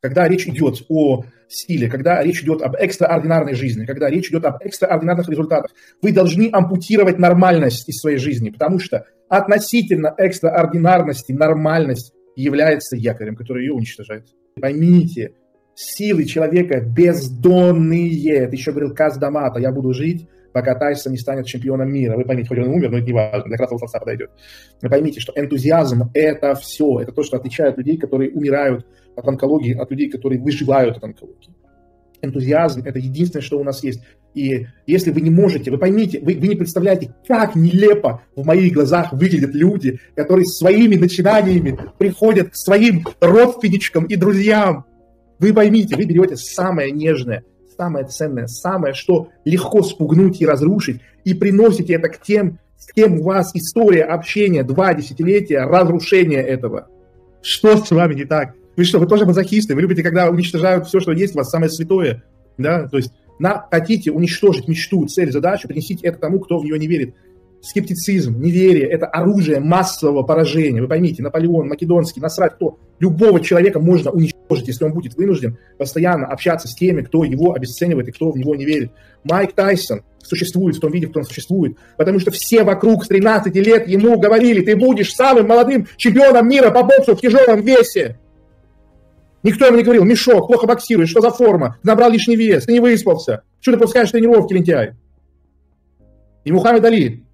когда речь идет о стиле, когда речь идет об экстраординарной жизни, когда речь идет об экстраординарных результатах, вы должны ампутировать нормальность из своей жизни, потому что относительно экстраординарности нормальность является якорем, который ее уничтожает. Поймите, силы человека бездонные. Это еще говорил Каз Дамата, я буду жить, пока Тайсон не станет чемпионом мира. Вы поймите, хоть он умер, но это не важно, для красного словца подойдет. Вы поймите, что энтузиазм – это все, это то, что отличает людей, которые умирают от онкологии, от людей, которые выживают от онкологии. Энтузиазм – это единственное, что у нас есть. И если вы не можете, вы поймите, вы, вы не представляете, как нелепо в моих глазах выглядят люди, которые своими начинаниями приходят к своим родственничкам и друзьям. Вы поймите, вы берете самое нежное, самое ценное, самое, что легко спугнуть и разрушить, и приносите это к тем, с кем у вас история общения, два десятилетия разрушения этого. Что с вами не так? Вы что, вы тоже мазохисты? Вы любите, когда уничтожают все, что есть у вас, самое святое? Да, то есть на, хотите уничтожить мечту, цель, задачу, принесите это тому, кто в нее не верит. Скептицизм, неверие – это оружие массового поражения. Вы поймите, Наполеон, Македонский, насрать кто. Любого человека можно уничтожить, если он будет вынужден постоянно общаться с теми, кто его обесценивает и кто в него не верит. Майк Тайсон существует в том виде, в котором существует, потому что все вокруг с 13 лет ему говорили, ты будешь самым молодым чемпионом мира по боксу в тяжелом весе. Никто ему не говорил, мешок, плохо боксируешь, что за форма, набрал лишний вес, ты не выспался, что ты пропускаешь тренировки, лентяй. И Мухаммед Али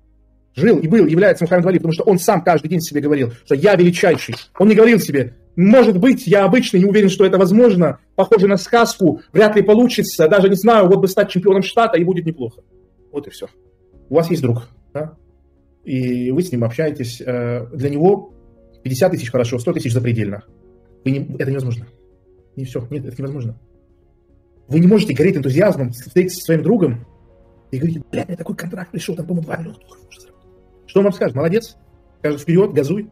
жил и был, является Мухаммед Али, потому что он сам каждый день себе говорил, что я величайший. Он не говорил себе, может быть, я обычный, не уверен, что это возможно, похоже на сказку, вряд ли получится, даже не знаю, вот бы стать чемпионом штата и будет неплохо. Вот и все. У вас есть друг, да? и вы с ним общаетесь. Э, для него 50 тысяч хорошо, 100 тысяч запредельно. Это невозможно. Не все, нет, это невозможно. Вы не можете гореть энтузиазмом, встретиться со своим другом и говорить, бля, мне такой контракт пришел, там, по-моему, 2 миллиона долларов можно. Что он вам скажет? Молодец. Скажет, вперед, газуй.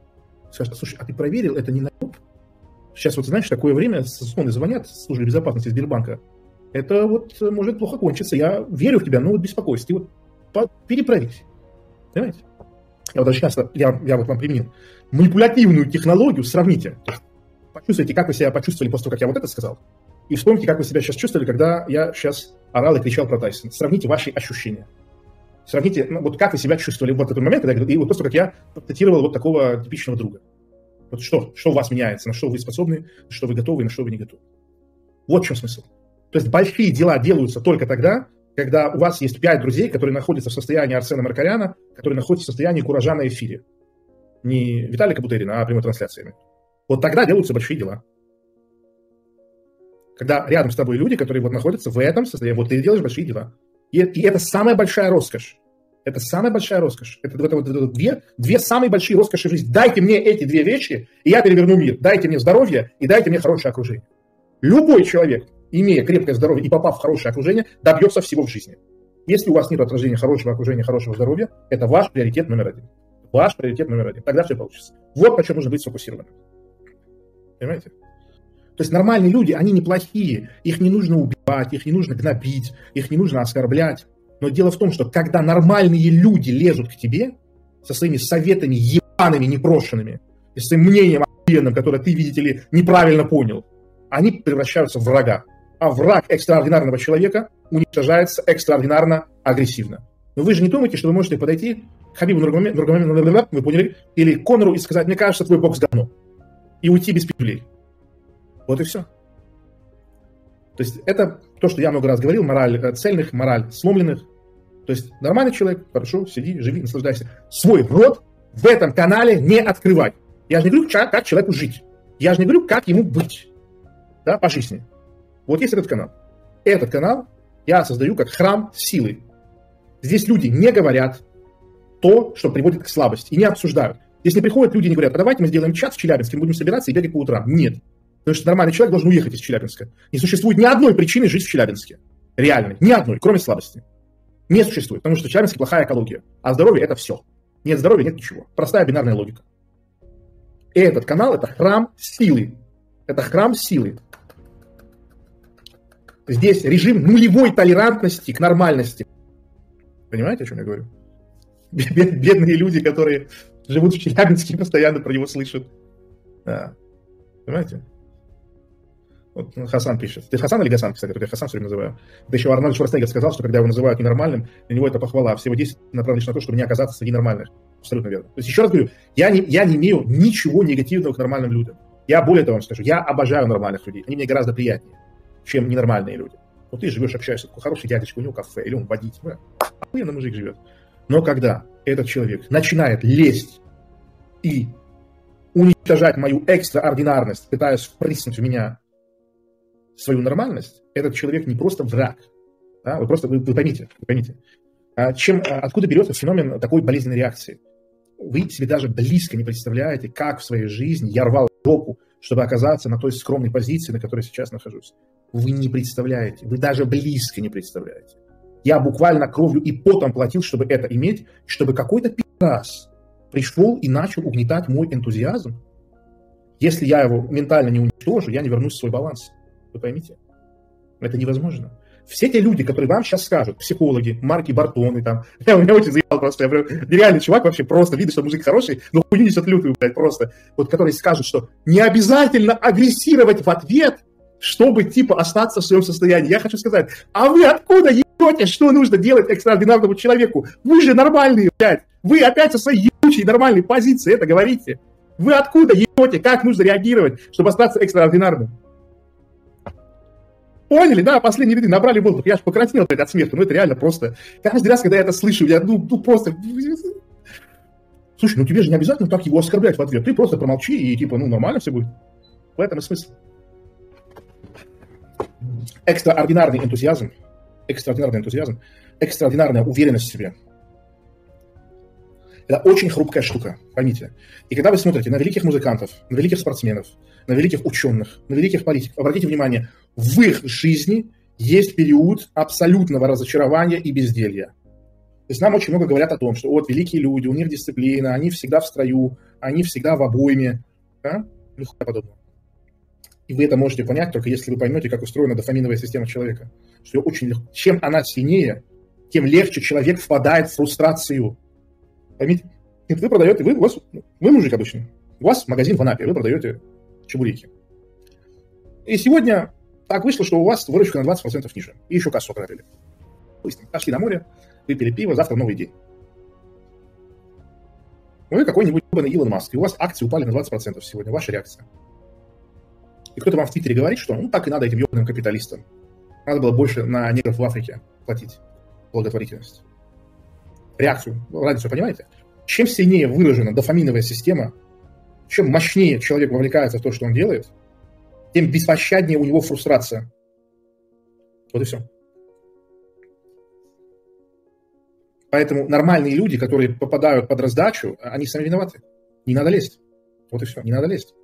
Скажет, слушай, а ты проверил, это не на Сейчас вот, знаешь, такое время, созвоны звонят службы безопасности Сбербанка. Это вот может плохо кончиться. Я верю в тебя, но вот беспокойся. Ты вот перепроверь. Понимаете? Я вот даже часто, я, я вот вам применил манипулятивную технологию, сравните. Почувствуйте, как вы себя почувствовали после того, как я вот это сказал. И вспомните, как вы себя сейчас чувствовали, когда я сейчас орал и кричал про Тайсон. Сравните ваши ощущения. Сравните, ну, вот как вы себя чувствовали в вот этот момент, когда, и вот после того, как я цитировал вот такого типичного друга. Вот что, что у вас меняется, на что вы способны, на что вы готовы, на что вы не готовы. Вот в чем смысл. То есть большие дела делаются только тогда, когда у вас есть пять друзей, которые находятся в состоянии Арсена Маркаряна, которые находятся в состоянии куража на эфире. Не Виталика Бутерина, а прямой трансляциями. Вот тогда делаются большие дела. Когда рядом с тобой люди, которые вот находятся в этом состоянии, вот ты делаешь большие дела. И, и это самая большая роскошь. Это самая большая роскошь. Это, это, это, это две, две самые большие роскоши в жизни. Дайте мне эти две вещи, и я переверну мир. Дайте мне здоровье и дайте мне хорошее окружение. Любой человек, имея крепкое здоровье и попав в хорошее окружение, добьется всего в жизни. Если у вас нет отражения хорошего окружения, хорошего здоровья, это ваш приоритет номер один. Ваш приоритет номер один. Тогда все получится. Вот почему нужно быть сфокусированным. Понимаете? То есть нормальные люди, они неплохие. Их не нужно убивать, их не нужно гнобить, их не нужно оскорблять. Но дело в том, что когда нормальные люди лезут к тебе со своими советами ебаными, непрошенными, и своим мнением охуенным, которое ты, видите ли, неправильно понял, они превращаются в врага. А враг экстраординарного человека уничтожается экстраординарно агрессивно. Но вы же не думаете, что вы можете подойти к Хабибу Нургамамеду, вы поняли, или Конору и сказать, мне кажется, твой бокс говно и уйти без пилюлей. Вот и все. То есть это то, что я много раз говорил, мораль э, цельных, мораль сломленных. То есть нормальный человек, хорошо, сиди, живи, наслаждайся. Свой рот в этом канале не открывай. Я же не говорю, как человеку жить. Я же не говорю, как ему быть да, по жизни. Вот есть этот канал. Этот канал я создаю как храм силы. Здесь люди не говорят то, что приводит к слабости, и не обсуждают. Если приходят люди и говорят, а давайте мы сделаем чат в Челябинске, мы будем собираться и бегать по утрам. Нет. Потому что нормальный человек должен уехать из Челябинска. Не существует ни одной причины жить в Челябинске. Реальной. Ни одной, кроме слабости. Не существует. Потому что в Челябинске плохая экология. А здоровье – это все. Нет здоровья – нет ничего. Простая бинарная логика. И этот канал – это храм силы. Это храм силы. Здесь режим нулевой толерантности к нормальности. Понимаете, о чем я говорю? Бедные люди, которые живут в Челябинске постоянно про него слышат. Да. Понимаете? Вот Хасан пишет. Ты Хасан или Гасан, кстати? Я Хасан все время называю. Это еще Арнольд Шварценеггер сказал, что когда его называют ненормальным, для него это похвала. Всего 10 направлено лишь на то, чтобы не оказаться среди нормальных. Абсолютно верно. То есть еще раз говорю, я не, я не имею ничего негативного к нормальным людям. Я более того вам скажу, я обожаю нормальных людей. Они мне гораздо приятнее, чем ненормальные люди. Вот ты живешь, общаешься, такой хороший дядечка, у него кафе, или он водитель. Охуенно мужик живет. Но когда этот человек начинает лезть и уничтожать мою экстраординарность, пытаясь впрыснуть в меня свою нормальность, этот человек не просто враг. Да? Вы просто, вы, вы поймите, вы поймите. А чем, а откуда берется феномен такой болезненной реакции? Вы себе даже близко не представляете, как в своей жизни я рвал жопу, чтобы оказаться на той скромной позиции, на которой сейчас нахожусь. Вы не представляете, вы даже близко не представляете. Я буквально кровью и потом платил, чтобы это иметь, чтобы какой-то пи***ас пришел и начал угнетать мой энтузиазм. Если я его ментально не уничтожу, я не вернусь в свой баланс. Вы поймите? Это невозможно. Все те люди, которые вам сейчас скажут, психологи, Марки Бартоны там, я, меня очень заебал просто, я прям, нереальный чувак вообще, просто видно, что мужик хороший, но хуйню несет лютую, блядь, просто, вот которые скажут, что не обязательно агрессировать в ответ, чтобы, типа, остаться в своем состоянии. Я хочу сказать, а вы откуда ебете, что нужно делать экстраординарному человеку? Вы же нормальные, блядь. Вы опять со своей ебучей нормальной позиции это говорите. Вы откуда ебете, как нужно реагировать, чтобы остаться экстраординарным? Поняли, да, последние ряды набрали воздух. Я аж покраснел блядь, от смеха. Ну, это реально просто... Каждый раз, когда я это слышу, я, ну, ну, просто... Слушай, ну тебе же не обязательно так его оскорблять в ответ. Ты просто промолчи, и типа, ну, нормально все будет. В этом и смысл. Экстраординарный энтузиазм, экстраординарный энтузиазм, экстраординарная уверенность в себе. Это очень хрупкая штука, поймите. И когда вы смотрите на великих музыкантов, на великих спортсменов, на великих ученых, на великих политиков, обратите внимание, в их жизни есть период абсолютного разочарования и безделья. То есть нам очень много говорят о том, что вот великие люди, у них дисциплина, они всегда в строю, они всегда в обойме. Да? Нихуя подобного. И вы это можете понять только если вы поймете, как устроена дофаминовая система человека. Что очень легко. Чем она сильнее, тем легче человек впадает в фрустрацию. Поймите, вы продаете, вы, у вас, вы мужик обычный, у вас магазин в Анапе, вы продаете чебуреки. И сегодня так вышло, что у вас выручка на 20% ниже. И еще кассу ограбили. Быстро. Пошли на море, выпили пиво, завтра новый день. Вы какой-нибудь Илон Маск, и у вас акции упали на 20% сегодня. Ваша реакция. И кто-то вам в Твиттере говорит, что ну так и надо этим ебаным капиталистам. Надо было больше на негров в Африке платить благотворительность. Реакцию. Разницу понимаете? Чем сильнее выражена дофаминовая система, чем мощнее человек вовлекается в то, что он делает, тем беспощаднее у него фрустрация. Вот и все. Поэтому нормальные люди, которые попадают под раздачу, они сами виноваты. Не надо лезть. Вот и все. Не надо лезть.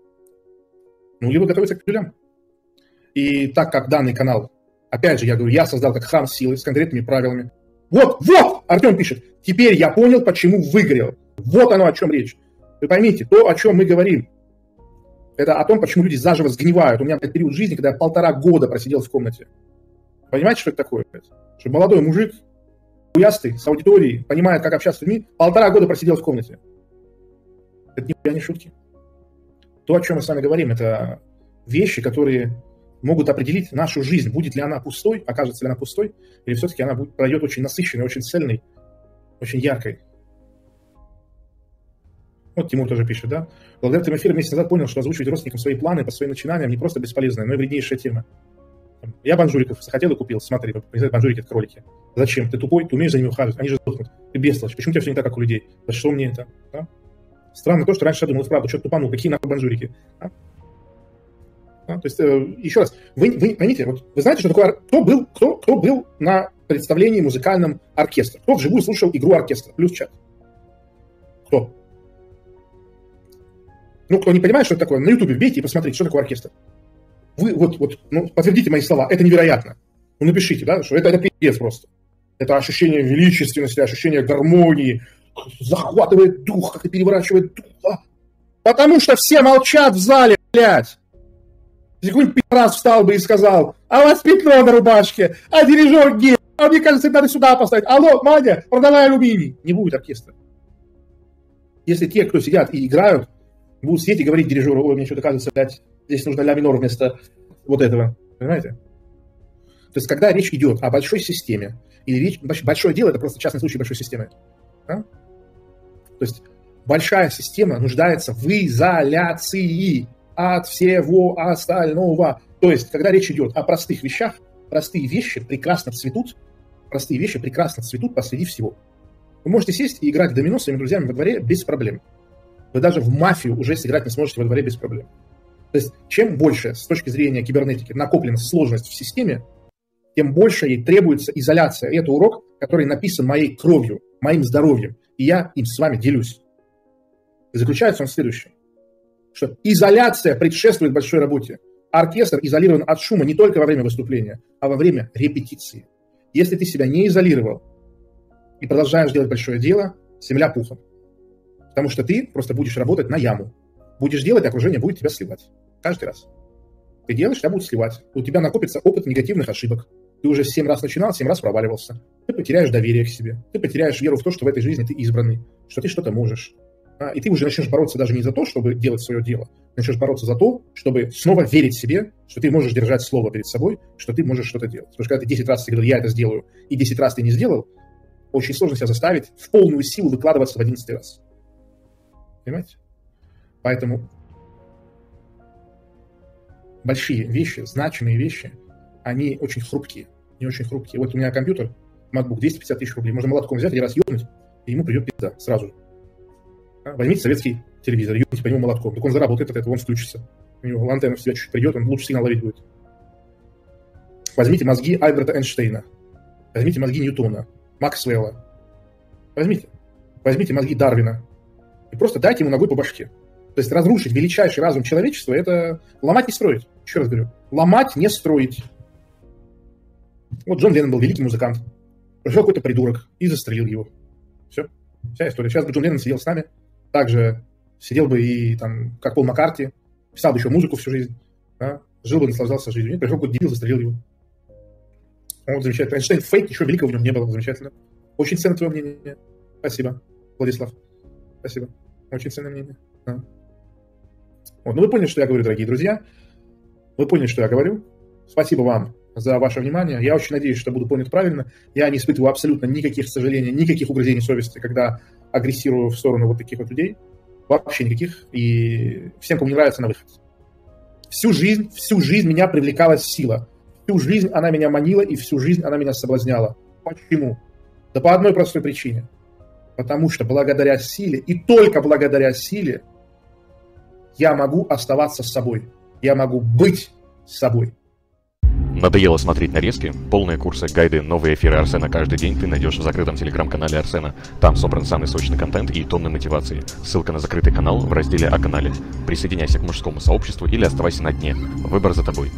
Ну, либо готовиться к пилям. И так как данный канал, опять же, я говорю, я создал как храм силы с конкретными правилами. Вот, вот, Артем пишет, теперь я понял, почему выгорел. Вот оно, о чем речь. Вы поймите, то, о чем мы говорим, это о том, почему люди заживо сгнивают. У меня был период жизни, когда я полтора года просидел в комнате. Понимаете, что это такое? Что молодой мужик, уястый, с аудиторией, понимает, как общаться с людьми, полтора года просидел в комнате. Это не, не шутки. То, о чем мы с вами говорим, это вещи, которые могут определить нашу жизнь. Будет ли она пустой, окажется ли она пустой, или все-таки она будет, пройдет очень насыщенной, очень цельной, очень яркой. Вот Тимур тоже пишет, да? Благодаря этому эфиру месяц назад понял, что озвучивать родственникам свои планы по своим начинаниям не просто бесполезная, но и вреднейшая тема. Я банжуриков захотел и купил. Смотри, банжурики это кролики. Зачем? Ты тупой, ты умеешь за ними ухаживать, они же сдохнут. Ты бестолочь. Почему у тебя все не так, как у людей? За что мне это? Да? Странно то, что раньше я думал, правда, что тупанул, какие нахуй банжурики. А? А? То есть, э, еще раз, вы, вы поймите, вот вы знаете, что такое, кто был, кто, кто был на представлении музыкальном оркестре? Кто вживую слушал игру оркестра? Плюс чат. Кто? Ну, кто не понимает, что это такое, на ютубе вбейте и посмотрите, что такое оркестр. Вы вот, вот, ну, подтвердите мои слова, это невероятно. Ну, напишите, да, что это, это пиздец просто. Это ощущение величественности, ощущение гармонии, захватывает дух, как-то переворачивает дух. А? Потому что все молчат в зале, блядь. Какой-нибудь раз встал бы и сказал, а у вас пятно на рубашке, а дирижер гей, а мне кажется, надо сюда поставить. Алло, Мадя, продавай алюминий. Не будет оркестра. Если те, кто сидят и играют, будут сидеть и говорить дирижеру, ой, мне что-то кажется, блядь, здесь нужно ля минор вместо вот этого. Понимаете? То есть, когда речь идет о большой системе, или речь, большое дело, это просто частный случай большой системы. Да? То есть, большая система нуждается в изоляции от всего остального. То есть, когда речь идет о простых вещах, простые вещи прекрасно цветут, простые вещи прекрасно цветут посреди всего. Вы можете сесть и играть в домино с своими друзьями во дворе без проблем. Вы даже в мафию уже сыграть не сможете во дворе без проблем. То есть, чем больше с точки зрения кибернетики накоплена сложность в системе, тем больше ей требуется изоляция. И это урок, который написан моей кровью, моим здоровьем. И я им с вами делюсь. И заключается он в следующем. Что изоляция предшествует большой работе. Оркестр изолирован от шума не только во время выступления, а во время репетиции. Если ты себя не изолировал и продолжаешь делать большое дело, земля пухом. Потому что ты просто будешь работать на яму. Будешь делать, окружение будет тебя сливать. Каждый раз. Ты делаешь, тебя будут сливать. У тебя накопится опыт негативных ошибок. Ты уже семь раз начинал, семь раз проваливался. Ты потеряешь доверие к себе. Ты потеряешь веру в то, что в этой жизни ты избранный, что ты что-то можешь. А, и ты уже начнешь бороться даже не за то, чтобы делать свое дело. Начнешь бороться за то, чтобы снова верить себе, что ты можешь держать слово перед собой, что ты можешь что-то делать. Потому что когда ты 10 раз ты говорил, я это сделаю, и 10 раз ты не сделал, очень сложно себя заставить в полную силу выкладываться в 11 раз. Понимаете? Поэтому большие вещи, значимые вещи, они очень хрупкие. Не очень хрупкие. Вот у меня компьютер, MacBook, 250 тысяч рублей. Можно молотком взять и раз ёбнуть, и ему придет пизда сразу. А, возьмите советский телевизор, ёбните по нему молотком. Так он заработает от этого, он включится. У него антенна в себя чуть придет, он лучше сигнал ловить будет. Возьмите мозги Альберта Эйнштейна. Возьмите мозги Ньютона, Максвелла. Возьмите. Возьмите мозги Дарвина. И просто дайте ему ногой по башке. То есть разрушить величайший разум человечества – это ломать не строить. Еще раз говорю. Ломать не строить. Вот Джон Леннон был великий музыкант. Пришел какой-то придурок и застрелил его. Все. Вся история. Сейчас бы Джон Леннон сидел с нами. Также сидел бы и там, как Пол Маккарти, писал бы еще музыку всю жизнь. Да? Жил бы, наслаждался жизнью. Нет, пришел какой-то дебил, застрелил его. Вот замечательно. Эйнштейн фейк, еще великого в нем не было. Замечательно. Очень ценно твое мнение. Спасибо, Владислав. Спасибо. Очень ценное мнение. Да. Вот. Ну, вы поняли, что я говорю, дорогие друзья. Вы поняли, что я говорю. Спасибо вам за ваше внимание. Я очень надеюсь, что буду понят правильно. Я не испытываю абсолютно никаких сожалений, никаких угрызений совести, когда агрессирую в сторону вот таких вот людей. Вообще никаких. И всем, кому не нравится, на выход. Всю жизнь, всю жизнь меня привлекала сила. Всю жизнь она меня манила, и всю жизнь она меня соблазняла. Почему? Да по одной простой причине. Потому что благодаря силе, и только благодаря силе, я могу оставаться с собой. Я могу быть с собой. Надоело смотреть нарезки? Полные курсы, гайды, новые эфиры Арсена каждый день ты найдешь в закрытом телеграм-канале Арсена. Там собран самый сочный контент и тонны мотивации. Ссылка на закрытый канал в разделе о канале. Присоединяйся к мужскому сообществу или оставайся на дне. Выбор за тобой.